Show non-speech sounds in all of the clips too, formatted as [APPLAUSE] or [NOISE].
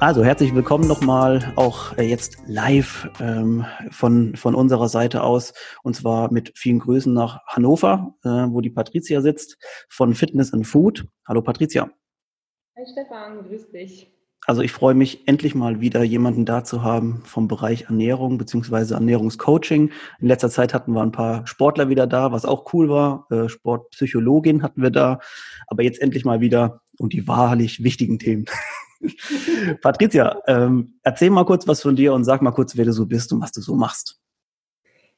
Also herzlich willkommen nochmal auch äh, jetzt live ähm, von, von unserer Seite aus und zwar mit vielen Grüßen nach Hannover, äh, wo die Patricia sitzt von Fitness and Food. Hallo Patricia. Hi Stefan, grüß dich. Also ich freue mich endlich mal wieder jemanden da zu haben vom Bereich Ernährung beziehungsweise Ernährungscoaching. In letzter Zeit hatten wir ein paar Sportler wieder da, was auch cool war. Äh, Sportpsychologin hatten wir da, aber jetzt endlich mal wieder um die wahrlich wichtigen Themen. [LAUGHS] [LAUGHS] Patricia, ähm, erzähl mal kurz was von dir und sag mal kurz, wer du so bist und was du so machst.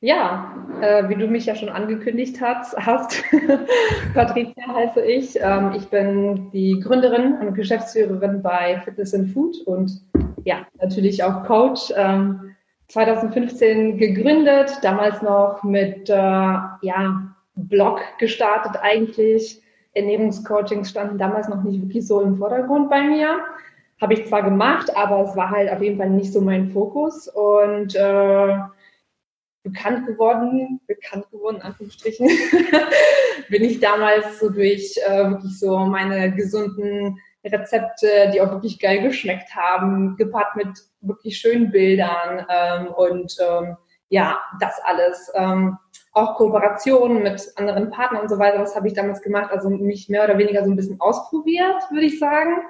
Ja, äh, wie du mich ja schon angekündigt hast, hast [LAUGHS] Patricia heiße ich. Ähm, ich bin die Gründerin und Geschäftsführerin bei Fitness and Food und ja, natürlich auch Coach. Ähm, 2015 gegründet, damals noch mit äh, ja, Blog gestartet eigentlich. Ernährungscoachings standen damals noch nicht wirklich so im Vordergrund bei mir. Habe ich zwar gemacht, aber es war halt auf jeden Fall nicht so mein Fokus und äh, bekannt geworden, bekannt geworden, in Anführungsstrichen, [LAUGHS] bin ich damals so durch äh, wirklich so meine gesunden Rezepte, die auch wirklich geil geschmeckt haben, gepaart mit wirklich schönen Bildern ähm, und ähm, ja, das alles. Ähm, auch Kooperationen mit anderen Partnern und so weiter, das habe ich damals gemacht, also mich mehr oder weniger so ein bisschen ausprobiert, würde ich sagen.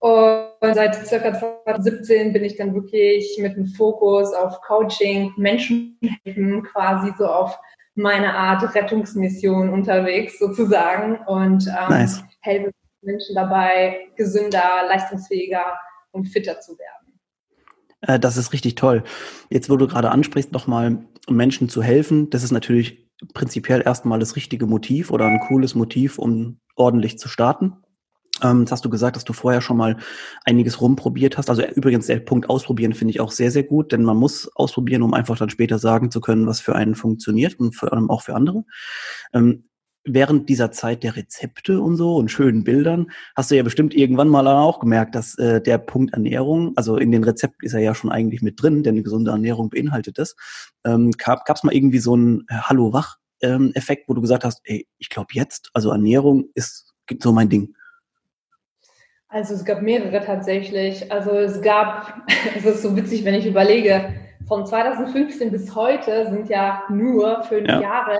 Und seit circa 2017 bin ich dann wirklich mit dem Fokus auf Coaching, Menschen helfen, quasi so auf meine Art Rettungsmission unterwegs sozusagen und ähm, nice. helfe Menschen dabei, gesünder, leistungsfähiger und fitter zu werden. Äh, das ist richtig toll. Jetzt, wo du gerade ansprichst, nochmal Menschen zu helfen, das ist natürlich prinzipiell erstmal das richtige Motiv oder ein cooles Motiv, um ordentlich zu starten. Ähm, jetzt hast du gesagt, dass du vorher schon mal einiges rumprobiert hast. Also übrigens, der Punkt ausprobieren finde ich auch sehr, sehr gut, denn man muss ausprobieren, um einfach dann später sagen zu können, was für einen funktioniert und vor allem auch für andere. Ähm, während dieser Zeit der Rezepte und so und schönen Bildern hast du ja bestimmt irgendwann mal auch gemerkt, dass äh, der Punkt Ernährung, also in den Rezepten ist er ja schon eigentlich mit drin, denn eine gesunde Ernährung beinhaltet das. Ähm, gab es mal irgendwie so einen äh, Hallo-Wach-Effekt, ähm, wo du gesagt hast, ey, ich glaube jetzt, also Ernährung ist so mein Ding. Also es gab mehrere tatsächlich. Also es gab, [LAUGHS] es ist so witzig, wenn ich überlege, von 2015 bis heute sind ja nur fünf ja. Jahre,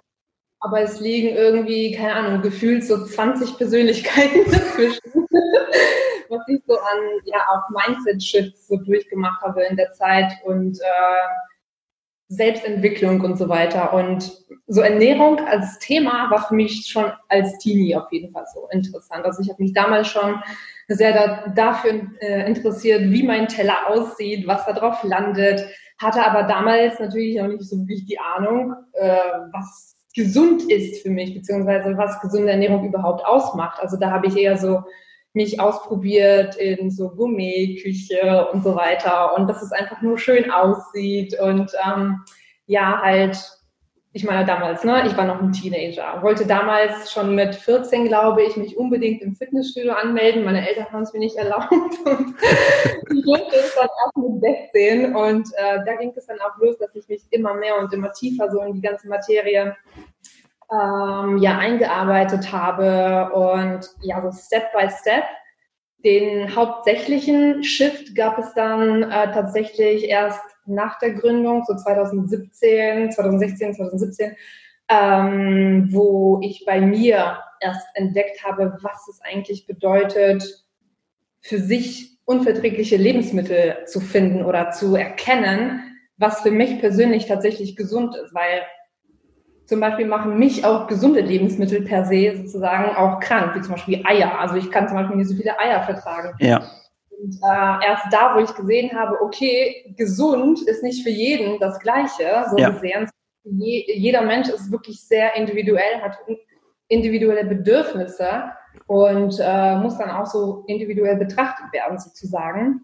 aber es liegen irgendwie, keine Ahnung, gefühlt so 20 Persönlichkeiten [LAUGHS] dazwischen, [LAUGHS] was ich so an, ja, auch Mindset-Shifts so durchgemacht habe in der Zeit und äh, Selbstentwicklung und so weiter. Und so Ernährung als Thema war für mich schon als Teenie auf jeden Fall so interessant. Also ich habe mich damals schon sehr da, dafür äh, interessiert, wie mein Teller aussieht, was da drauf landet, hatte aber damals natürlich noch nicht so wirklich die Ahnung, äh, was gesund ist für mich, beziehungsweise was gesunde Ernährung überhaupt ausmacht. Also da habe ich eher so mich ausprobiert in so Gourmet-Küche und so weiter und dass es einfach nur schön aussieht und ähm, ja, halt, ich meine damals, ne, ich war noch ein Teenager, wollte damals schon mit 14, glaube ich, mich unbedingt im Fitnessstudio anmelden. Meine Eltern haben es mir nicht erlaubt [LAUGHS] und ich durfte es dann erst mit 16 und äh, da ging es dann auch los, dass ich mich immer mehr und immer tiefer so in die ganze Materie ähm, ja eingearbeitet habe und ja so Step by Step. Den hauptsächlichen Shift gab es dann äh, tatsächlich erst nach der Gründung, so 2017, 2016, 2017, ähm, wo ich bei mir erst entdeckt habe, was es eigentlich bedeutet, für sich unverträgliche Lebensmittel zu finden oder zu erkennen, was für mich persönlich tatsächlich gesund ist, weil zum Beispiel machen mich auch gesunde Lebensmittel per se sozusagen auch krank, wie zum Beispiel Eier. Also ich kann zum Beispiel nicht so viele Eier vertragen. Ja. Und äh, erst da, wo ich gesehen habe, okay, gesund ist nicht für jeden das Gleiche, so ja. gesehen. Je, jeder Mensch ist wirklich sehr individuell, hat individuelle Bedürfnisse und äh, muss dann auch so individuell betrachtet werden, sozusagen.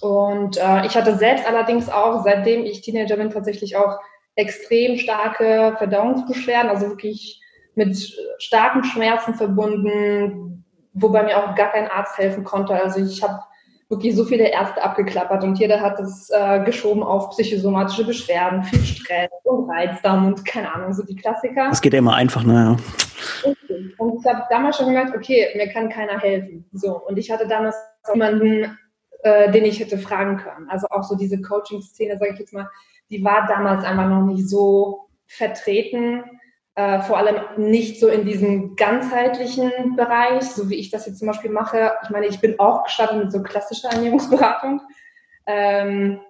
Und äh, ich hatte selbst allerdings auch, seitdem ich Teenager bin, tatsächlich auch extrem starke Verdauungsbeschwerden, also wirklich mit starken Schmerzen verbunden, wobei mir auch gar kein Arzt helfen konnte. Also ich habe wirklich so viele Ärzte abgeklappert und jeder hat das äh, geschoben auf psychosomatische Beschwerden, viel Stress und Reizdarm und keine Ahnung, so die Klassiker. Das geht ja immer einfach, ne? Und ich habe damals schon gemerkt, okay, mir kann keiner helfen. So, und ich hatte damals jemanden, äh, den ich hätte fragen können. Also auch so diese Coaching-Szene, sage ich jetzt mal, die war damals einfach noch nicht so vertreten äh, vor allem nicht so in diesem ganzheitlichen Bereich, so wie ich das jetzt zum Beispiel mache. Ich meine, ich bin auch gestartet mit so klassischer Ernährungsberatung. Ähm,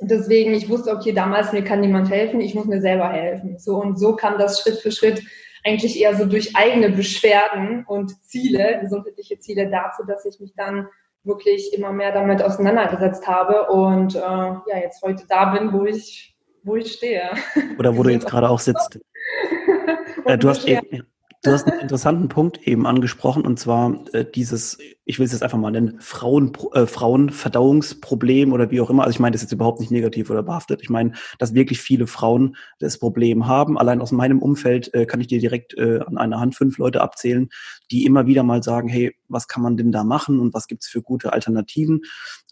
deswegen, ich wusste, okay, damals mir kann niemand helfen, ich muss mir selber helfen. So und so kam das Schritt für Schritt eigentlich eher so durch eigene Beschwerden und Ziele, gesundheitliche Ziele dazu, dass ich mich dann wirklich immer mehr damit auseinandergesetzt habe und äh, ja, jetzt heute da bin, wo ich, wo ich stehe. Oder wo du jetzt [LAUGHS] gerade auch sitzt. Äh, du hast eben, Du hast einen interessanten Punkt eben angesprochen und zwar äh, dieses, ich will es jetzt einfach mal nennen, Frauen, äh, Frauenverdauungsproblem oder wie auch immer. Also ich meine das ist jetzt überhaupt nicht negativ oder behaftet. Ich meine, dass wirklich viele Frauen das Problem haben. Allein aus meinem Umfeld äh, kann ich dir direkt äh, an einer Hand fünf Leute abzählen, die immer wieder mal sagen, hey, was kann man denn da machen und was gibt's für gute Alternativen?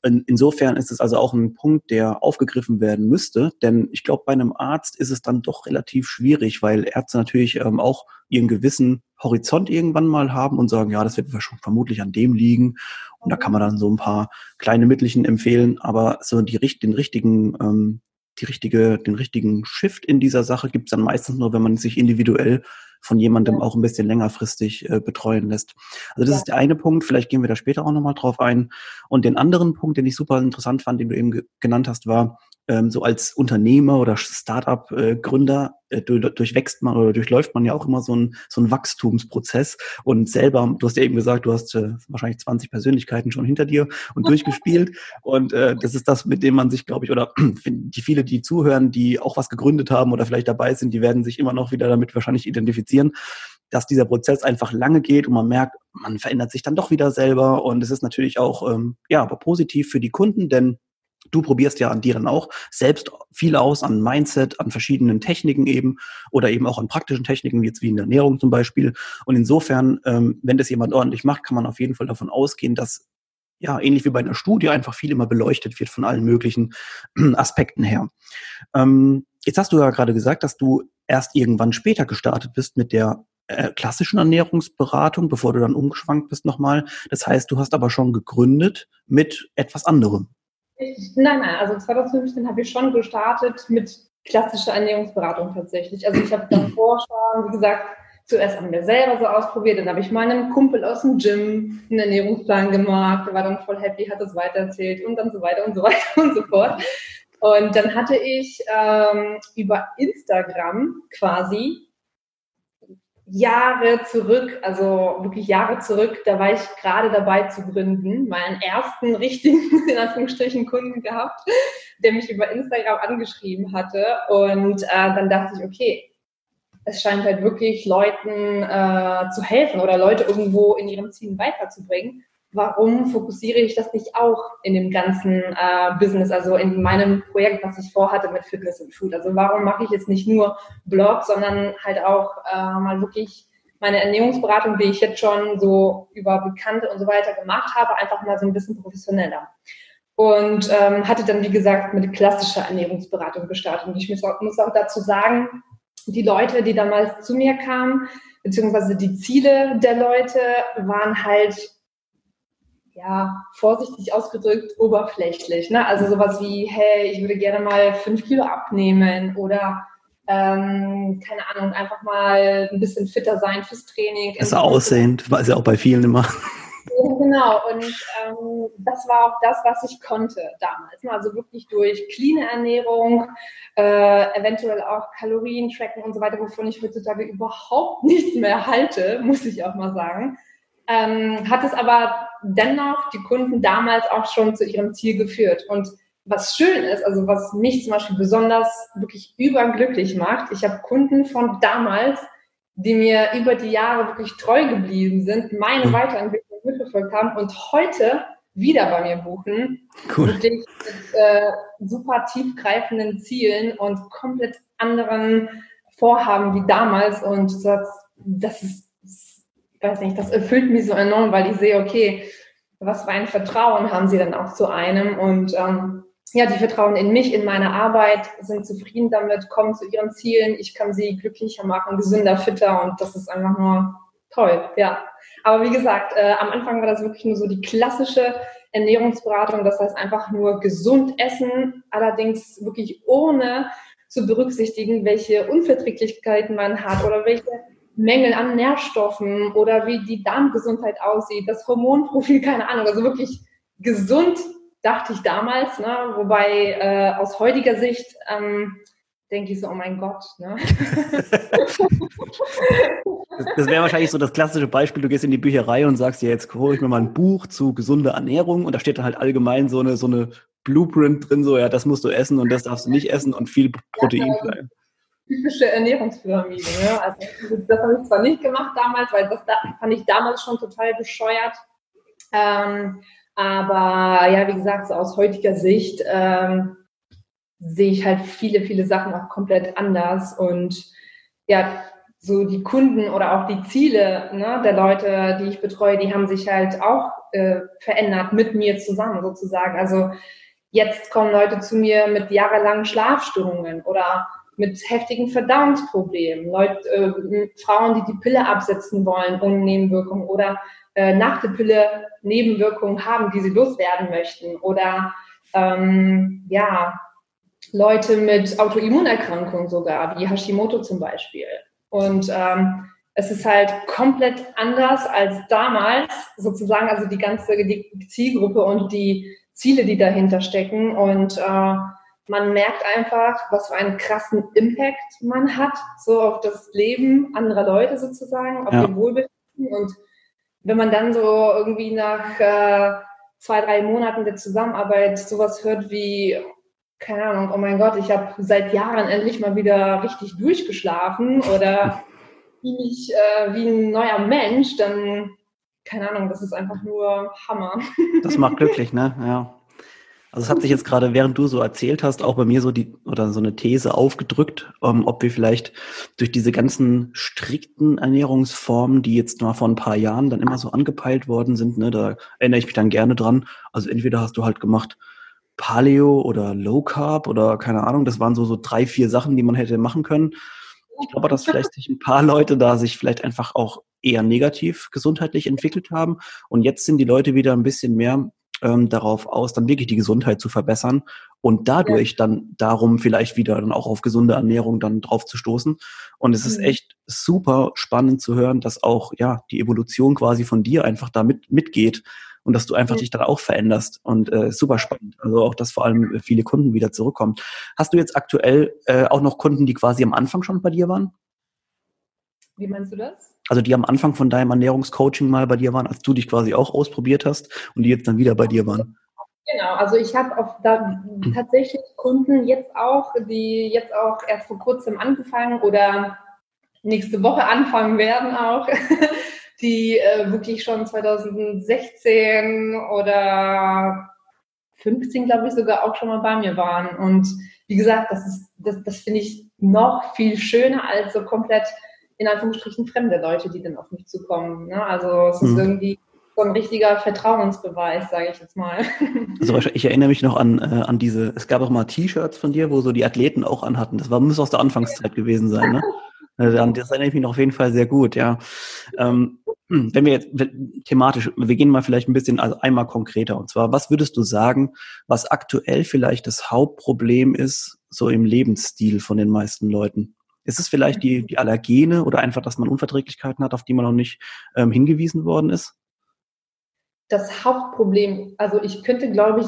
In, insofern ist es also auch ein Punkt, der aufgegriffen werden müsste, denn ich glaube, bei einem Arzt ist es dann doch relativ schwierig, weil Ärzte natürlich ähm, auch ihren gewissen Horizont irgendwann mal haben und sagen, ja, das wird vermutlich an dem liegen. Und da kann man dann so ein paar kleine Mittelchen empfehlen, aber so die, den richtigen, ähm, die richtige, den richtigen Shift in dieser Sache gibt es dann meistens nur, wenn man sich individuell von jemandem auch ein bisschen längerfristig äh, betreuen lässt. Also das ja. ist der eine Punkt, vielleicht gehen wir da später auch nochmal drauf ein. Und den anderen Punkt, den ich super interessant fand, den du eben genannt hast, war, ähm, so als Unternehmer oder Startup-Gründer äh, durchwächst man oder durchläuft man ja auch immer so ein so ein Wachstumsprozess und selber, du hast ja eben gesagt, du hast äh, wahrscheinlich 20 Persönlichkeiten schon hinter dir und [LAUGHS] durchgespielt und äh, das ist das, mit dem man sich, glaube ich, oder [CLEARS THROAT] die viele, die zuhören, die auch was gegründet haben oder vielleicht dabei sind, die werden sich immer noch wieder damit wahrscheinlich identifizieren dass dieser Prozess einfach lange geht und man merkt, man verändert sich dann doch wieder selber und es ist natürlich auch ähm, ja aber positiv für die Kunden, denn Du probierst ja an dann auch selbst viel aus, an Mindset, an verschiedenen Techniken eben oder eben auch an praktischen Techniken, jetzt wie in der Ernährung zum Beispiel. Und insofern, ähm, wenn das jemand ordentlich macht, kann man auf jeden Fall davon ausgehen, dass ja, ähnlich wie bei einer Studie einfach viel immer beleuchtet wird von allen möglichen Aspekten her. Ähm, jetzt hast du ja gerade gesagt, dass du erst irgendwann später gestartet bist mit der äh, klassischen Ernährungsberatung, bevor du dann umgeschwankt bist nochmal. Das heißt, du hast aber schon gegründet mit etwas anderem. Ich, nein, nein, also 2015 habe ich schon gestartet mit klassischer Ernährungsberatung tatsächlich. Also ich habe davor schon, wie gesagt, zuerst an mir selber so ausprobiert, dann habe ich meinem Kumpel aus dem Gym einen Ernährungsplan gemacht, der war dann voll happy, hat das weitererzählt und dann so weiter und so [LAUGHS] weiter und so fort. Und dann hatte ich ähm, über Instagram quasi Jahre zurück, also wirklich Jahre zurück, da war ich gerade dabei zu gründen, meinen ersten richtigen, [LAUGHS] in Anführungsstrichen, Kunden gehabt, der mich über Instagram angeschrieben hatte. Und äh, dann dachte ich, okay, es scheint halt wirklich Leuten äh, zu helfen oder Leute irgendwo in ihren Zielen weiterzubringen. Warum fokussiere ich das nicht auch in dem ganzen äh, Business, also in meinem Projekt, was ich vorhatte mit Fitness und Food? Also warum mache ich jetzt nicht nur Blog, sondern halt auch äh, mal wirklich meine Ernährungsberatung, die ich jetzt schon so über Bekannte und so weiter gemacht habe, einfach mal so ein bisschen professioneller. Und ähm, hatte dann, wie gesagt, mit klassischer Ernährungsberatung gestartet. Und ich muss auch, muss auch dazu sagen, die Leute, die damals zu mir kamen, beziehungsweise die Ziele der Leute waren halt, ja, vorsichtig ausgedrückt, oberflächlich. Ne? Also sowas wie, hey, ich würde gerne mal fünf Kilo abnehmen oder ähm, keine Ahnung, einfach mal ein bisschen fitter sein fürs Training. Besser aussehen, war ja auch bei vielen immer. Genau, und ähm, das war auch das, was ich konnte damals. Ne? Also wirklich durch clean Ernährung, äh, eventuell auch Kalorien tracken und so weiter, wovon ich heutzutage überhaupt [LAUGHS] nichts mehr halte, muss ich auch mal sagen. Ähm, hat es aber dennoch die Kunden damals auch schon zu ihrem Ziel geführt. Und was schön ist, also was mich zum Beispiel besonders wirklich überglücklich macht, ich habe Kunden von damals, die mir über die Jahre wirklich treu geblieben sind, meine mhm. Weiterentwicklung mitverfolgt haben und heute wieder bei mir buchen. Cool. Wirklich mit äh, super tiefgreifenden Zielen und komplett anderen Vorhaben wie damals. Und das, das ist, ich weiß nicht, das erfüllt mich so enorm, weil ich sehe, okay, was für ein Vertrauen haben sie dann auch zu einem und ähm, ja, die vertrauen in mich, in meine Arbeit, sind zufrieden damit, kommen zu ihren Zielen. Ich kann sie glücklicher machen, gesünder, fitter und das ist einfach nur toll, ja. Aber wie gesagt, äh, am Anfang war das wirklich nur so die klassische Ernährungsberatung, das heißt einfach nur gesund essen, allerdings wirklich ohne zu berücksichtigen, welche Unverträglichkeiten man hat oder welche Mängel an Nährstoffen oder wie die Darmgesundheit aussieht, das Hormonprofil, [LAUGHS] keine Ahnung, also wirklich gesund dachte ich damals, ne? wobei äh, aus heutiger Sicht ähm, denke ich so, oh mein Gott. Ne? das, das wäre wahrscheinlich so das klassische Beispiel, du gehst in die Bücherei und sagst dir, jetzt hole ich mir mal ein Buch zu gesunder Ernährung und da steht dann halt allgemein so eine, so eine Blueprint drin, so ja, das musst du essen und das darfst du nicht essen und viel Protein. Ja, also, typische Ernährungspyramide. Ne? Also, das habe ich zwar nicht gemacht damals, weil das da, fand ich damals schon total bescheuert. Ähm, aber ja, wie gesagt, so aus heutiger Sicht ähm, sehe ich halt viele, viele Sachen auch komplett anders. Und ja, so die Kunden oder auch die Ziele ne, der Leute, die ich betreue, die haben sich halt auch äh, verändert mit mir zusammen sozusagen. Also jetzt kommen Leute zu mir mit jahrelangen Schlafstörungen oder mit heftigen Verdauungsproblemen, Leute, äh, Frauen, die die Pille absetzen wollen ohne Nebenwirkung oder äh, nach der Pille Nebenwirkungen haben, die sie loswerden möchten oder ähm, ja, Leute mit Autoimmunerkrankungen sogar, wie Hashimoto zum Beispiel. Und ähm, es ist halt komplett anders als damals, sozusagen, also die ganze die Zielgruppe und die Ziele, die dahinter stecken. Und äh, man merkt einfach, was für einen krassen Impact man hat, so auf das Leben anderer Leute sozusagen, auf ja. ihr Wohlbefinden. Und wenn man dann so irgendwie nach äh, zwei, drei Monaten der Zusammenarbeit sowas hört wie, keine Ahnung, oh mein Gott, ich habe seit Jahren endlich mal wieder richtig durchgeschlafen oder [LAUGHS] wie, mich, äh, wie ein neuer Mensch, dann, keine Ahnung, das ist einfach nur Hammer. [LAUGHS] Das macht glücklich, ne? Ja. Also es hat sich jetzt gerade, während du so erzählt hast, auch bei mir so die oder so eine These aufgedrückt, um, ähm, ob wir vielleicht durch diese ganzen strikten Ernährungsformen, die jetzt mal vor ein paar Jahren dann immer so angepeilt worden sind, ne, da erinnere ich mich dann gerne dran. Also entweder hast du halt gemacht Paleo oder Low Carb oder keine Ahnung, das waren so so drei vier Sachen, die man hätte machen können. Ich glaube, dass vielleicht sich ein paar Leute da sich vielleicht einfach auch eher negativ gesundheitlich entwickelt haben und jetzt sind die Leute wieder ein bisschen mehr ähm, darauf aus, dann wirklich die Gesundheit zu verbessern und dadurch ja. dann darum vielleicht wieder dann auch auf gesunde Ernährung dann drauf zu stoßen. Und es mhm. ist echt super spannend zu hören, dass auch ja die Evolution quasi von dir einfach da mit, mitgeht und dass du einfach ja. dich dann auch veränderst und äh, super spannend. Also auch, dass vor allem viele Kunden wieder zurückkommen. Hast du jetzt aktuell äh, auch noch Kunden, die quasi am Anfang schon bei dir waren? Wie meinst du das? Also die am Anfang von deinem Ernährungscoaching mal bei dir waren, als du dich quasi auch ausprobiert hast und die jetzt dann wieder bei dir waren. Genau, also ich habe da tatsächlich Kunden jetzt auch, die jetzt auch erst vor kurzem angefangen oder nächste Woche anfangen werden auch, [LAUGHS] die äh, wirklich schon 2016 oder 15, glaube ich, sogar auch schon mal bei mir waren. Und wie gesagt, das ist, das, das finde ich noch viel schöner als so komplett in Anführungsstrichen fremde Leute, die dann auf mich zukommen. Ne? Also es ist mhm. irgendwie so ein richtiger Vertrauensbeweis, sage ich jetzt mal. [LAUGHS] Also ich erinnere mich noch an, äh, an diese, es gab auch mal T-Shirts von dir, wo so die Athleten auch anhatten. Das war, muss aus der Anfangszeit gewesen sein, ne? [LAUGHS] Äh, das erinnere ich mich noch auf jeden Fall sehr gut, ja. Ähm, wenn wir jetzt thematisch, wir gehen mal vielleicht ein bisschen also einmal konkreter. Und zwar, was würdest du sagen, was aktuell vielleicht das Hauptproblem ist, so im Lebensstil von den meisten Leuten? Ist es vielleicht die, die Allergene oder einfach, dass man Unverträglichkeiten hat, auf die man noch nicht ähm, hingewiesen worden ist? Das Hauptproblem, also ich könnte, glaube ich,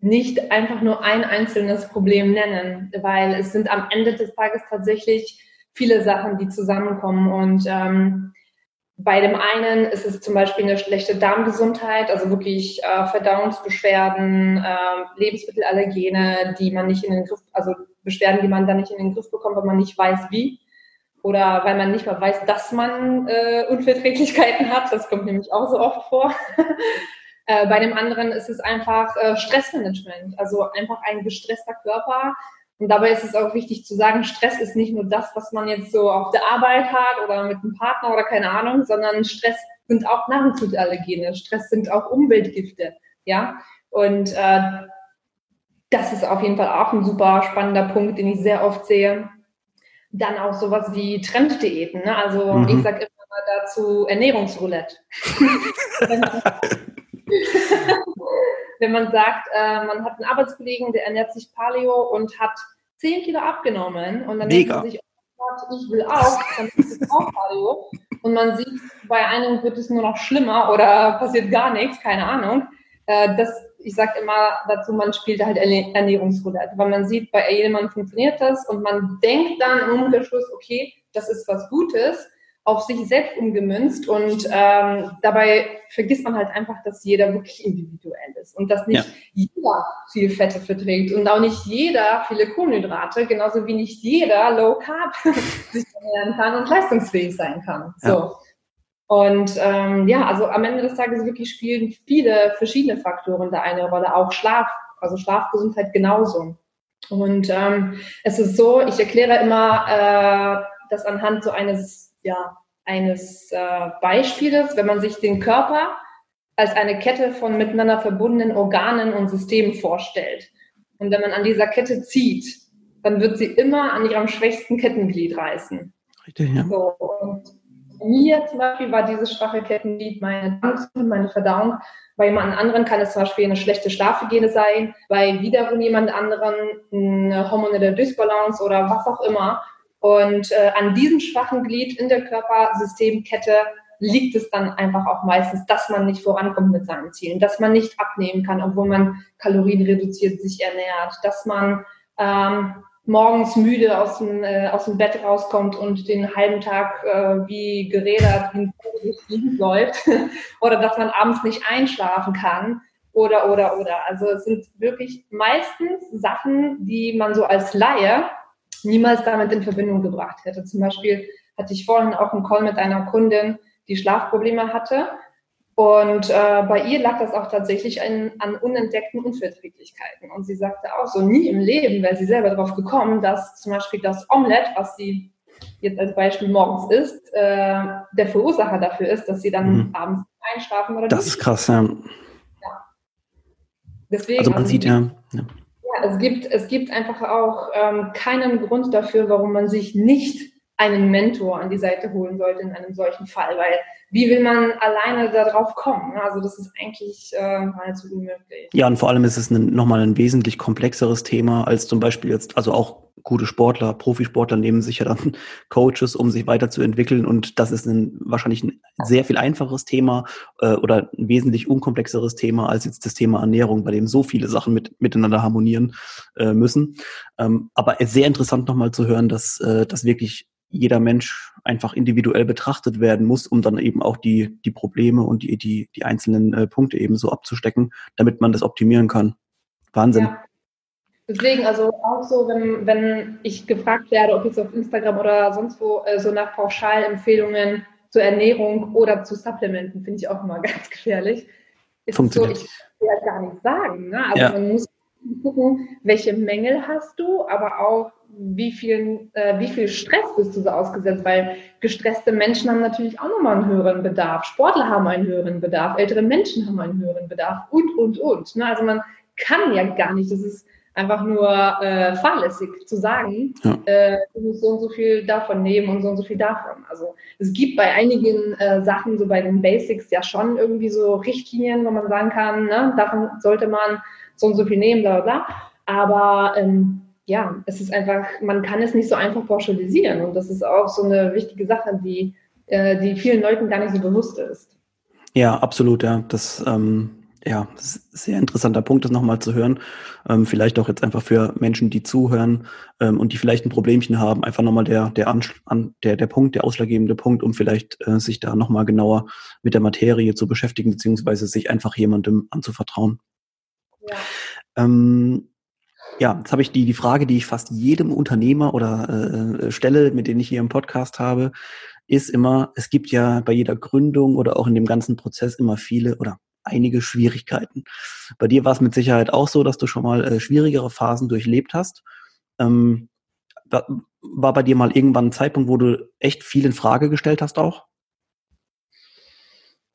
nicht einfach nur ein einzelnes Problem nennen, weil es sind am Ende des Tages tatsächlich viele Sachen, die zusammenkommen. Und ähm, bei dem einen ist es zum Beispiel eine schlechte Darmgesundheit, also wirklich äh, Verdauungsbeschwerden, äh, Lebensmittelallergene, die man nicht in den Griff, also Beschwerden, die man dann nicht in den Griff bekommt, weil man nicht weiß, wie. Oder weil man nicht mal weiß, dass man äh, Unverträglichkeiten hat. Das kommt nämlich auch so oft vor. [LAUGHS] Äh, bei dem anderen ist es einfach äh, Stressmanagement, also einfach ein gestresster Körper. Und dabei ist es auch wichtig zu sagen, Stress ist nicht nur das, was man jetzt so auf der Arbeit hat oder mit einem Partner oder keine Ahnung, sondern Stress sind auch Nahrungsmittelallergene, Stress sind auch Umweltgifte, ja. Und äh, das ist auf jeden Fall auch ein super spannender Punkt, den ich sehr oft sehe. Dann auch sowas wie Trenddiäten. Ne? Also mhm. ich sage immer dazu Ernährungsroulette. [LAUGHS] [LAUGHS] Wenn man sagt, äh, man hat einen Arbeitskollegen, der ernährt sich Paleo und hat 10 Kilo abgenommen und dann Mega. denkt man sich, oh ich will auch, dann ist es auch Paleo. Und man sieht, bei einem wird es nur noch schlimmer oder passiert gar nichts, keine Ahnung. Äh, das ich sage immer dazu, man spielt halt Ernährungsroulette, weil man sieht, bei jemandem funktioniert das und man denkt dann im Umkehrschluss, okay, das ist was Gutes, auf sich selbst umgemünzt und ähm, dabei vergisst man halt einfach, dass jeder wirklich individuell ist und dass nicht ja. jeder viel Fette verträgt und auch nicht jeder viele Kohlenhydrate, genauso wie nicht jeder Low Carb [LAUGHS] sich ernähren kann und leistungsfähig sein kann. So. Ja. Und ähm, ja, also am Ende des Tages wirklich spielen viele verschiedene Faktoren da eine Rolle, auch Schlaf, also Schlafgesundheit genauso. Und ähm, es ist so, ich erkläre immer äh, das anhand so eines, ja, eines äh, Beispieles, wenn man sich den Körper als eine Kette von miteinander verbundenen Organen und Systemen vorstellt. Und wenn man an dieser Kette zieht, dann wird sie immer an ihrem schwächsten Kettenglied reißen. Richtig, ja. So, und mir zum Beispiel war dieses schwache Kettenglied meine Darmgesundheit, meine Verdauung. Bei jemand anderen kann es zum Beispiel eine schlechte Schlafhygiene sein, bei wiederum jemand anderen eine hormonelle Dysbalance oder was auch immer. Und äh, an diesem schwachen Glied in der Körpersystemkette liegt es dann einfach auch meistens, dass man nicht vorankommt mit seinen Zielen, dass man nicht abnehmen kann, obwohl man Kalorien reduziert sich ernährt, dass man ähm, morgens müde aus dem, äh, aus dem Bett rauskommt und den halben Tag äh, wie gerädert, wie ein läuft. [LAUGHS] oder dass man abends nicht einschlafen kann. Oder, oder, oder. Also es sind wirklich meistens Sachen, die man so als Laie niemals damit in Verbindung gebracht hätte. Zum Beispiel hatte ich vorhin auch einen Call mit einer Kundin, die Schlafprobleme hatte und äh, bei ihr lag das auch tatsächlich an, an unentdeckten Unverträglichkeiten. Und sie sagte auch so, nie im Leben wäre sie selber darauf gekommen, dass zum Beispiel das Omelett, was sie jetzt als Beispiel morgens isst, äh, der Verursacher dafür ist, dass sie dann mhm. abends einschlafen oder Das ist krass, ja. ja. Deswegen, also man also, sieht ja, ja. Es gibt, es gibt einfach auch ähm, keinen Grund dafür, warum man sich nicht einen Mentor an die Seite holen sollte in einem solchen Fall, weil wie will man alleine darauf kommen? Also das ist eigentlich äh, nahezu unmöglich. Ja, und vor allem ist es nochmal ein wesentlich komplexeres Thema als zum Beispiel jetzt, also auch gute Sportler, Profisportler nehmen sich ja dann [LAUGHS] Coaches, um sich weiterzuentwickeln. Und das ist ein, wahrscheinlich ein sehr viel einfacheres Thema äh, oder ein wesentlich unkomplexeres Thema als jetzt das Thema Ernährung, bei dem so viele Sachen mit, miteinander harmonieren äh, müssen. Ähm, aber sehr interessant nochmal zu hören, dass äh, das wirklich jeder Mensch einfach individuell betrachtet werden muss, um dann eben auch die, die Probleme und die, die, die einzelnen äh, Punkte eben so abzustecken, damit man das optimieren kann. Wahnsinn. Ja. Deswegen, also auch so, wenn, wenn ich gefragt werde, ob jetzt auf Instagram oder sonst wo, äh, so nach Pauschalempfehlungen zur Ernährung oder zu Supplementen, finde ich auch immer [LAUGHS] ganz gefährlich. Ist Funktioniert. so, ich will halt gar nicht sagen. Ne? Also ja. man muss gucken, welche Mängel hast du, aber auch wie viel, äh, wie viel Stress bist du so ausgesetzt, weil gestresste Menschen haben natürlich auch nochmal einen höheren Bedarf, Sportler haben einen höheren Bedarf, ältere Menschen haben einen höheren Bedarf und, und, und. Ne? Also man kann ja gar nicht, das ist einfach nur äh, fahrlässig zu sagen, ja. äh, du musst so und so viel davon nehmen und so und so viel davon. Also es gibt bei einigen äh, Sachen, so bei den Basics ja schon irgendwie so Richtlinien, wo man sagen kann, ne, davon sollte man so und so viel nehmen, bla bla bla. Aber ähm, ja, es ist einfach, man kann es nicht so einfach pauschalisieren. Und das ist auch so eine wichtige Sache, die, äh, die vielen Leuten gar nicht so bewusst ist. Ja, absolut, ja. Das, ähm, ja, sehr interessanter Punkt, das nochmal zu hören. Ähm, vielleicht auch jetzt einfach für Menschen, die zuhören ähm, und die vielleicht ein Problemchen haben, einfach nochmal der, der, an, der, der Punkt, der ausschlaggebende Punkt, um vielleicht äh, sich da nochmal genauer mit der Materie zu beschäftigen, beziehungsweise sich einfach jemandem anzuvertrauen. Ja. Ähm, ja, jetzt habe ich die, die Frage, die ich fast jedem Unternehmer oder äh, äh, stelle, mit denen ich hier im Podcast habe, ist immer, es gibt ja bei jeder Gründung oder auch in dem ganzen Prozess immer viele oder einige Schwierigkeiten. Bei dir war es mit Sicherheit auch so, dass du schon mal äh, schwierigere Phasen durchlebt hast. Ähm, war bei dir mal irgendwann ein Zeitpunkt, wo du echt viel in Frage gestellt hast auch?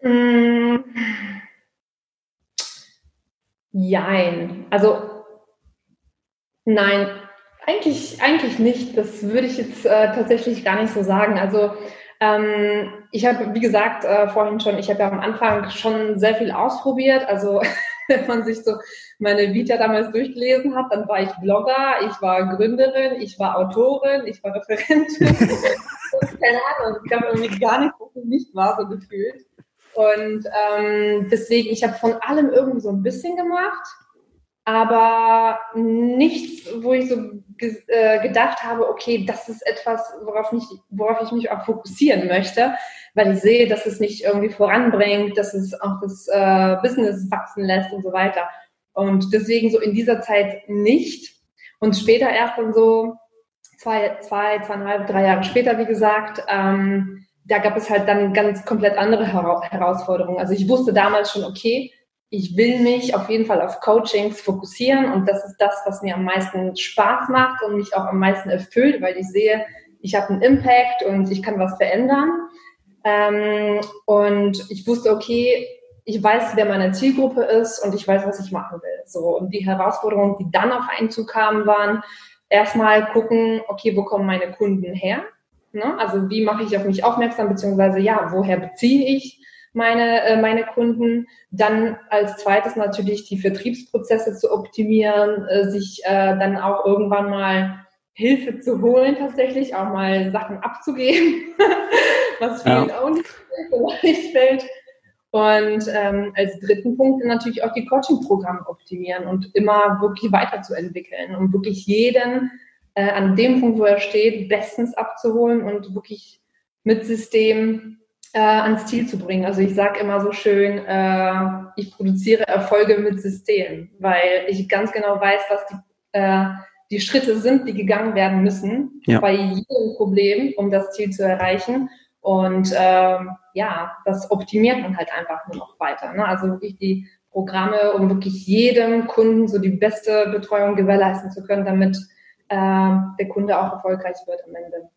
Mm. Jein. Also nein, eigentlich, eigentlich nicht. Das würde ich jetzt äh, tatsächlich gar nicht so sagen. Also ähm, ich habe, wie gesagt, äh, vorhin schon, ich habe ja am Anfang schon sehr viel ausprobiert. Also [LAUGHS] wenn man sich so meine Vita damals durchgelesen hat, dann war ich Blogger, ich war Gründerin, ich war Autorin, ich war Referentin. [LAUGHS] [LAUGHS] Keine Ahnung, ich glaube irgendwie gar nicht, was ich nicht war, so gefühlt. Und ähm, deswegen, ich habe von allem irgendwie so ein bisschen gemacht, aber nichts, wo ich so ge äh, gedacht habe, okay, das ist etwas, worauf, mich, worauf ich mich auch fokussieren möchte, weil ich sehe, dass es nicht irgendwie voranbringt, dass es auch das äh, Business wachsen lässt und so weiter. Und deswegen so in dieser Zeit nicht. Und später erst dann so zwei, zwei, zweieinhalb, drei Jahre später, wie gesagt, ähm, da gab es halt dann ganz komplett andere Herausforderungen. Also ich wusste damals schon, okay, ich will mich auf jeden Fall auf Coachings fokussieren und das ist das, was mir am meisten Spaß macht und mich auch am meisten erfüllt, weil ich sehe, ich habe einen Impact und ich kann was verändern. Ähm, und ich wusste, okay, ich weiß, wer meine Zielgruppe ist und ich weiß, was ich machen will. So und die Herausforderungen, die dann auf einen zukamen, waren erstmal gucken, okay, wo kommen meine Kunden her? Ne? Also wie mache ich auf mich aufmerksam, beziehungsweise ja, woher beziehe ich meine, äh, meine Kunden? Dann als zweites natürlich die Vertriebsprozesse zu optimieren, äh, sich äh, dann auch irgendwann mal Hilfe zu holen, tatsächlich auch mal Sachen abzugeben, [LAUGHS] was vielen ja. auch nicht leicht fällt. Und ähm, als dritten Punkt natürlich auch die Coaching-Programme optimieren und immer wirklich weiterzuentwickeln und wirklich jeden äh, an dem Punkt, wo er steht, bestens abzuholen und wirklich mit System äh, ans Ziel zu bringen. Also ich sage immer so schön, äh, ich produziere Erfolge mit System, weil ich ganz genau weiß, was die, äh, die Schritte sind, die gegangen werden müssen ja. bei jedem Problem, um das Ziel zu erreichen. Und ähm, ja, das optimiert man halt einfach nur noch weiter. Ne? Also wirklich die Programme, um wirklich jedem Kunden so die beste Betreuung gewährleisten zu können, damit äh, der Kunde auch erfolgreich wird am Ende.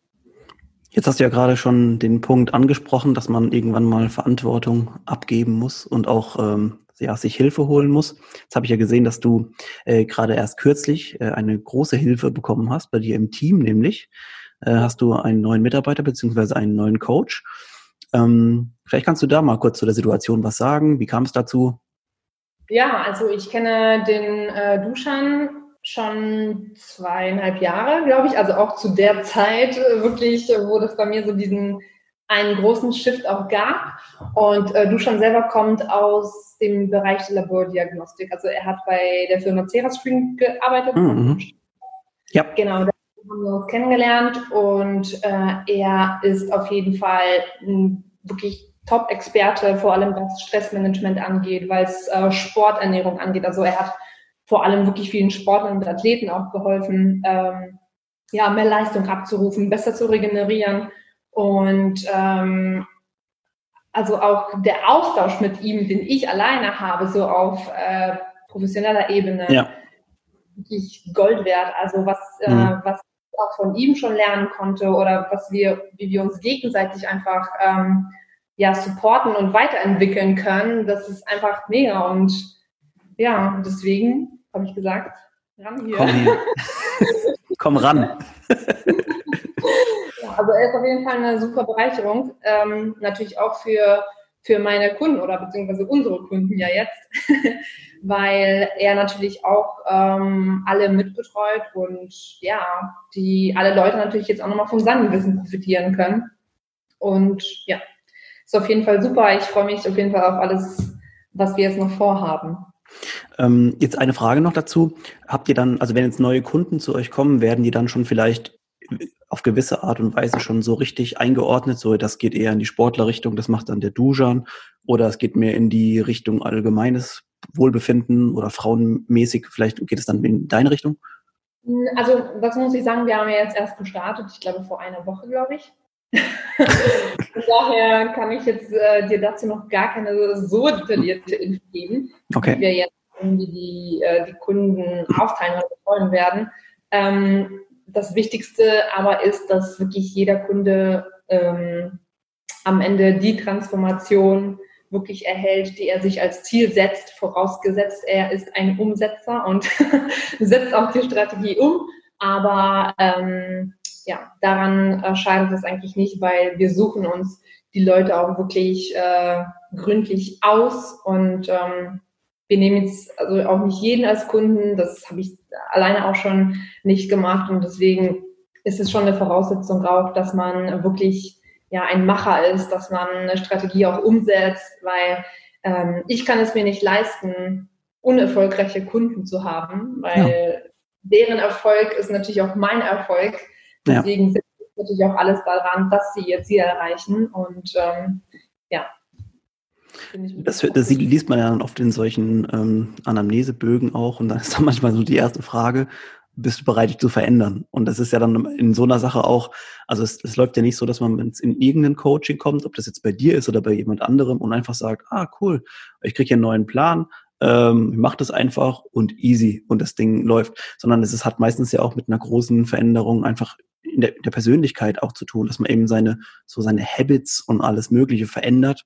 Jetzt hast du ja gerade schon den Punkt angesprochen, dass man irgendwann mal Verantwortung abgeben muss und auch ähm, ja, sich Hilfe holen muss. Jetzt habe ich ja gesehen, dass du äh, gerade erst kürzlich äh, eine große Hilfe bekommen hast, bei dir im Team nämlich. Äh, hast du einen neuen Mitarbeiter beziehungsweise einen neuen Coach. Ähm, vielleicht kannst du da mal kurz zu der Situation was sagen. Wie kam es dazu? Ja, also ich kenne den äh, Duschan schon zweieinhalb Jahre, glaube ich. Also auch zu der Zeit äh, wirklich, wo das bei mir so diesen einen großen Shift auch gab. Und äh, Duschan selber kommt aus dem Bereich der Labordiagnostik. Also er hat bei der Firma Cerascreen gearbeitet. Mhm. Ja. Genau, da haben wir uns kennengelernt und äh, er ist auf jeden Fall ein wirklich Top-Experte, vor allem was Stressmanagement angeht, weil es äh, Sporternährung angeht. Also er hat vor allem wirklich vielen Sportlern und Athleten auch geholfen, ähm, ja, mehr Leistung abzurufen, besser zu regenerieren. Und ähm, also auch der Austausch mit ihm, den ich alleine habe, so auf äh, professioneller Ebene, ja. wirklich Gold wert. Also was, äh, mhm. äh, was ich auch von ihm schon lernen konnte oder was wir, wie wir uns gegenseitig einfach ähm, ja, supporten und weiterentwickeln können, das ist einfach mega. Und ja, deswegen habe ich gesagt. Ran hier. Komm hier. [LAUGHS] Komm ran. ja, also er ist auf jeden Fall eine super Bereicherung. Ähm, natürlich auch für, für meine Kunden oder beziehungsweise unsere Kunden ja jetzt, [LAUGHS] weil er natürlich auch ähm, alle mitbetreut und ja, die alle Leute natürlich jetzt auch nochmal vom Sandwissen profitieren können. Und ja, ist auf jeden Fall super. Ich freue mich auf jeden Fall auf alles, was wir jetzt noch vorhaben. Ähm, jetzt eine Frage noch dazu. Habt ihr dann, also wenn jetzt neue Kunden zu euch kommen, werden die dann schon vielleicht auf gewisse Art und Weise schon so richtig eingeordnet, so das geht eher in die Sportlerrichtung, das macht dann der Dujan oder es geht mehr in die Richtung allgemeines Wohlbefinden oder frauenmäßig, vielleicht geht es dann in deine Richtung? Also, das muss ich sagen, wir haben ja jetzt erst gestartet, ich glaube vor einer Woche, glaube ich. [LAUGHS] Von daher kann ich jetzt äh, dir dazu noch gar keine so detaillierte Info geben, okay. wie wir jetzt die, äh, die Kunden aufteilen oder betreuen werden. Ähm, das Wichtigste aber ist, dass wirklich jeder Kunde ähm, am Ende die Transformation wirklich erhält, die er sich als Ziel setzt, vorausgesetzt er ist ein Umsetzer und [LAUGHS] setzt auch die Strategie um. Aber ähm, ja, daran äh, es eigentlich nicht, weil wir suchen uns die Leute auch wirklich äh, gründlich aus und ähm, wir nehmen jetzt also auch nicht jeden als Kunden, das habe ich alleine auch schon nicht gemacht und deswegen ist es schon eine Voraussetzung auch, dass man wirklich ja ein Macher ist, dass man eine Strategie auch umsetzt, weil ähm, ich kann es mir nicht leisten, unerfolgreiche Kunden zu haben, weil ja. deren Erfolg ist natürlich auch mein Erfolg. Deswegen ja. setze ich natürlich auch alles daran, dass sie ihr Ziel erreichen und ähm. Das, das, liest man ja dann oft in solchen ähm, Anamnesebögen auch und dann ist dann [LAUGHS] manchmal so die erste Frage, bist du bereit, dich zu verändern? Und das ist ja dann in so einer Sache auch, also es, es läuft ja nicht so, dass man in irgendein Coaching kommt, ob das jetzt bei dir ist oder bei jemand anderem und einfach sagt, ah cool, ich kriege hier einen neuen Plan, ähm, ich mache das einfach und easy und das Ding läuft, sondern es ist, hat meistens ja auch mit einer großen Veränderung einfach in der, in der Persönlichkeit auch zu tun, dass man eben seine so seine Habits und alles Mögliche verändert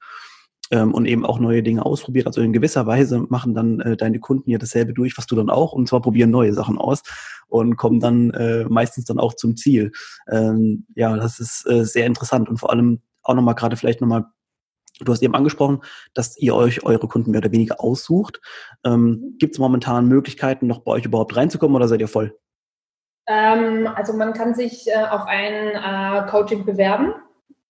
ähm, und eben auch neue Dinge ausprobiert. Also in gewisser Weise machen dann äh, deine Kunden ja dasselbe durch, was du dann auch, und zwar probieren neue Sachen aus und kommen dann äh, meistens dann auch zum Ziel. Ähm, ja, das ist äh, sehr interessant und vor allem auch nochmal gerade vielleicht nochmal Du hast eben angesprochen, dass ihr euch eure Kunden mehr oder weniger aussucht. Ähm, Gibt es momentan Möglichkeiten, noch bei euch überhaupt reinzukommen oder seid ihr voll? Ähm, also man kann sich äh, auf ein äh, Coaching bewerben.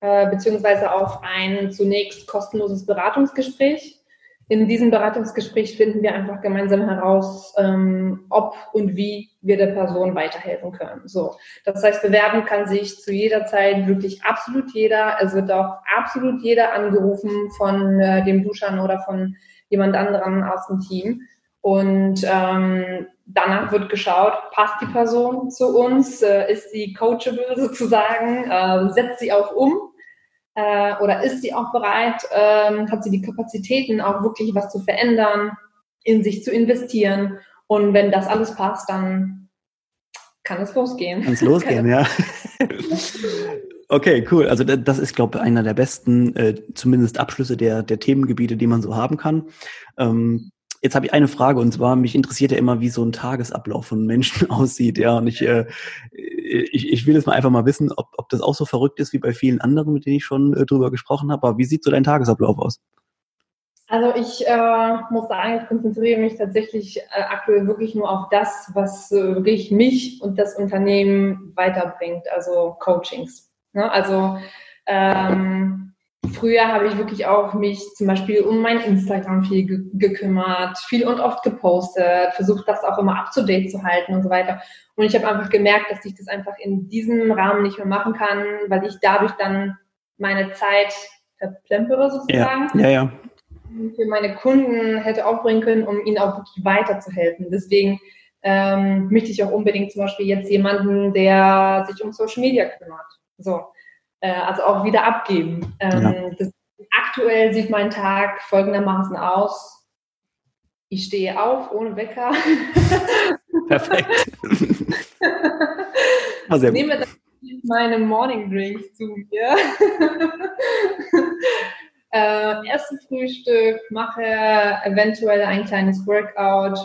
Äh, beziehungsweise auf ein zunächst kostenloses Beratungsgespräch. In diesem Beratungsgespräch finden wir einfach gemeinsam heraus, ähm, ob und wie wir der Person weiterhelfen können. So, das heißt, bewerben kann sich zu jeder Zeit wirklich absolut jeder. Es wird auch absolut jeder angerufen von äh, dem Duschern oder von jemand anderem aus dem Team. Und ähm, danach wird geschaut, passt die Person zu uns, äh, ist sie coachable sozusagen, äh, setzt sie auch um äh, oder ist sie auch bereit, ähm, hat sie die Kapazitäten, auch wirklich was zu verändern, in sich zu investieren. Und wenn das alles passt, dann kann es losgehen. Kann es losgehen, [LAUGHS] ja. [LAUGHS] Okay, cool. Also das ist, glaube ich, einer der besten, äh, zumindest Abschlüsse der, der Themengebiete, die man so haben kann. Ähm, Jetzt habe ich eine Frage und zwar, mich interessiert ja immer, wie so ein Tagesablauf von Menschen [LAUGHS] aussieht. Ja, und ich, äh, ich, ich will jetzt mal einfach mal wissen, ob, ob das auch so verrückt ist wie bei vielen anderen, mit denen ich schon äh, drüber gesprochen habe. Aber wie sieht so dein Tagesablauf aus? Also ich äh, muss sagen, ich konzentriere mich tatsächlich äh, aktuell wirklich nur auf das, was äh, wirklich mich und das Unternehmen weiterbringt, also Coachings. Ne? Also ähm, früher habe ich wirklich auch mich zum Beispiel um mein Instagram viel ge gekümmert, viel und oft gepostet, versucht das auch immer up to date zu halten und so weiter. Und ich habe einfach gemerkt, dass ich das einfach in diesem Rahmen nicht mehr machen kann, weil ich dadurch dann meine Zeit verplempere sozusagen. Ja, ja. ja. Für meine Kunden hätte aufbringen können, um ihnen auch wirklich weiterzuhelfen. Deswegen ähm, möchte ich auch unbedingt zum Beispiel jetzt jemanden, der sich um Social Media kümmert. So äh, also auch wieder abgeben. Ähm, ja. das, aktuell sieht mein Tag folgendermaßen aus. Ich stehe auf ohne Wecker. [LAUGHS] Perfekt. sehr Nehme dann meine Morning Drinks zu mir. [LAUGHS] äh, ersten Frühstück, mache eventuell ein kleines Workout.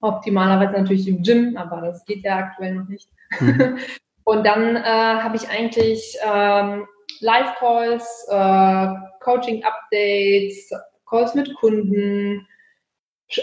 Optimalerweise natürlich im Gym, aber das geht ja aktuell noch nicht. Mhm. [LAUGHS] Und dann äh, habe ich eigentlich ähm, Live-Calls, äh, Coaching-Updates, Calls mit Kunden,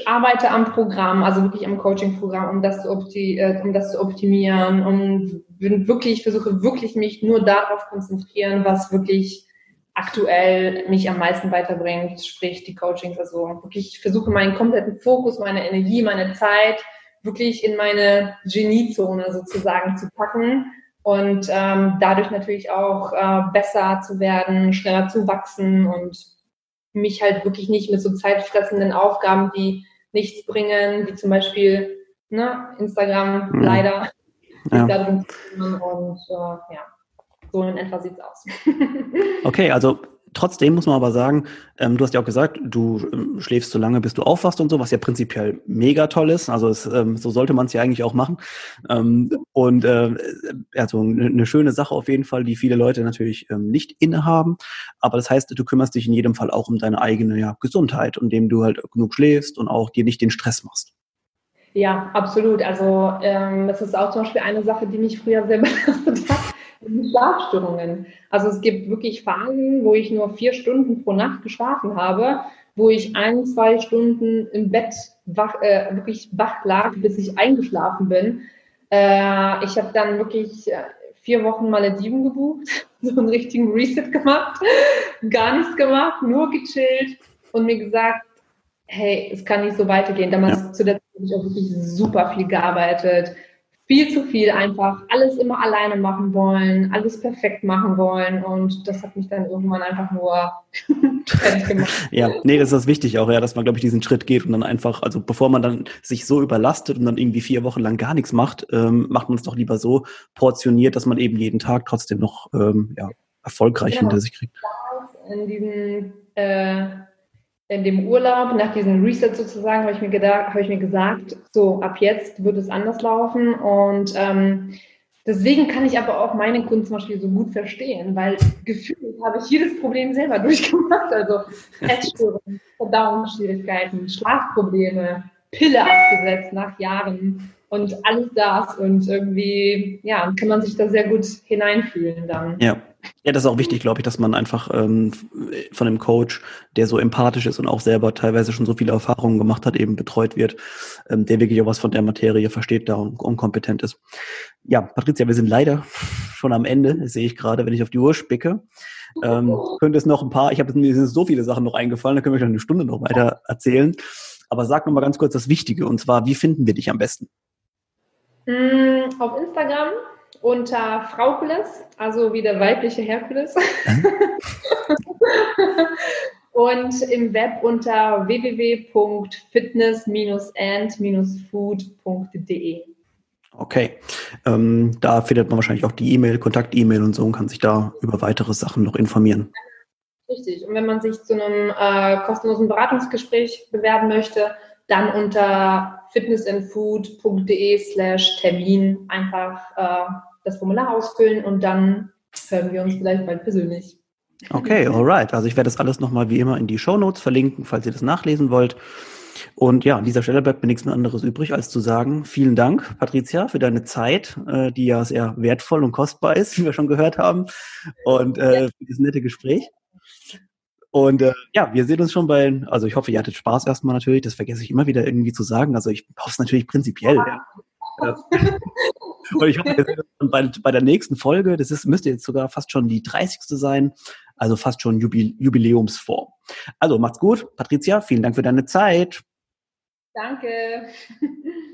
arbeite am Programm, also wirklich am Coaching-Programm, um das zu, äh, um das zu optimieren und bin wirklich, versuche wirklich mich nur darauf konzentrieren, was wirklich aktuell mich am meisten weiterbringt, sprich die Coachings. Also wirklich versuche meinen kompletten Fokus, meine Energie, meine Zeit wirklich in meine Geniezone sozusagen zu packen und ähm, dadurch natürlich auch äh, besser zu werden, schneller zu wachsen und mich halt wirklich nicht mit so zeitfressenden Aufgaben, die nichts bringen, wie zum Beispiel ne, Instagram mhm. leider. Ja. [LAUGHS] Und äh, ja, So in etwa sieht es aus. [LAUGHS] okay, also Trotzdem muss man aber sagen, ähm, du hast ja auch gesagt, du ähm, schläfst so lange, bis du aufwachst und so, was ja prinzipiell mega toll ist. Also es, ähm, so sollte man es ja eigentlich auch machen. Ähm, und äh, also eine schöne Sache auf jeden Fall, die viele Leute natürlich ähm, nicht innehaben. Aber das heißt, du kümmerst dich in jedem Fall auch um deine eigene ja, Gesundheit, indem du halt genug schläfst und auch dir nicht den Stress machst. Ja, absolut. Also ähm, das ist auch zum Beispiel eine Sache, die mich früher sehr [LAUGHS] belastet hat Schlafstörungen. Also es gibt wirklich Phasen, wo ich nur vier Stunden pro Nacht geschlafen habe, wo ich ein, zwei Stunden im Bett wach, äh, wirklich wach lag, bis ich eingeschlafen bin. Äh, ich habe dann wirklich äh, vier Wochen Malediven gebucht, [LAUGHS] so einen richtigen Reset gemacht, [LAUGHS] gar nichts gemacht, nur gechillt und mir gesagt, hey, es kann nicht so weitergehen. Damals ja. zu der Zeit habe ich auch wirklich super viel gearbeitet, viel zu viel einfach alles immer alleine machen wollen, alles perfekt machen wollen und das hat mich dann irgendwann einfach nur [LAUGHS] fertig gemacht. [LAUGHS] Ja, nee, das ist wichtig auch, ja, dass man, glaube ich, diesen Schritt geht und dann einfach, also bevor man dann sich so überlastet und dann irgendwie vier Wochen lang gar nichts macht, ähm, macht man es doch lieber so portioniert, dass man eben jeden Tag trotzdem noch ähm, ja, erfolgreich genau. hinter sich kriegt. In diesen äh, in dem Urlaub, nach diesem Reset sozusagen, habe ich mir gedacht, habe ich mir gesagt, so ab jetzt wird es anders laufen und ähm, deswegen kann ich aber auch meine Kunden zum Beispiel so gut verstehen, weil gefühlt habe ich jedes Problem selber [LAUGHS] durchgemacht, also Essstörungen, Verdauungsschwierigkeiten, Schlafprobleme, Pille abgesetzt nach Jahren und alles das und irgendwie, ja, kann man sich da sehr gut hineinfühlen dann. Ja. Ja, das ist auch wichtig, glaube ich, dass man einfach ähm, von einem Coach, der so empathisch ist und auch selber teilweise schon so viele Erfahrungen gemacht hat, eben betreut wird, ähm, der wirklich auch was von der Materie versteht da und, und kompetent ist. Ja, Patricia, wir sind leider [LAUGHS] schon am Ende, sehe ich gerade, wenn ich auf die Uhr spicke. Ähm, könnte es noch ein paar, ich habe mir sind so viele Sachen noch eingefallen, da können wir schon eine Stunde noch weiter erzählen. Aber sag noch mal ganz kurz das Wichtige, und zwar, wie finden wir dich am besten? Mm, auf Instagram unter Fraukules, also wie der weibliche Herkules. [LAUGHS] und im Web unter www.fitness-and-food.de. Okay, ähm, da findet man wahrscheinlich auch die E-Mail, Kontakt-E-Mail und so und kann sich da über weitere Sachen noch informieren. Richtig. Und wenn man sich zu einem äh, kostenlosen Beratungsgespräch bewerben möchte, dann unter fitnessandfood.de slash Termin einfach äh, das Formular ausfüllen und dann hören wir uns vielleicht bald persönlich. Okay, [LAUGHS] alright. Also ich werde das alles nochmal wie immer in die Show Notes verlinken, falls ihr das nachlesen wollt. Und ja, an dieser Stelle bleibt mir nichts mehr anderes übrig, als zu sagen, vielen Dank, Patricia, für deine Zeit, äh, die ja sehr wertvoll und kostbar ist, [LAUGHS] wie wir schon gehört haben, und äh, für dieses nette Gespräch. Und äh, ja, wir sehen uns schon bei, also ich hoffe, ihr hattet Spaß erstmal natürlich, das vergesse ich immer wieder irgendwie zu sagen. Also ich hoffe es natürlich prinzipiell. Ja. [LAUGHS] Und ich hoffe, wir sehen uns bei, bei der nächsten Folge, das ist, müsste jetzt sogar fast schon die 30. sein, also fast schon Jubil Jubiläumsform. Also macht's gut. Patricia, vielen Dank für deine Zeit. Danke. [LAUGHS]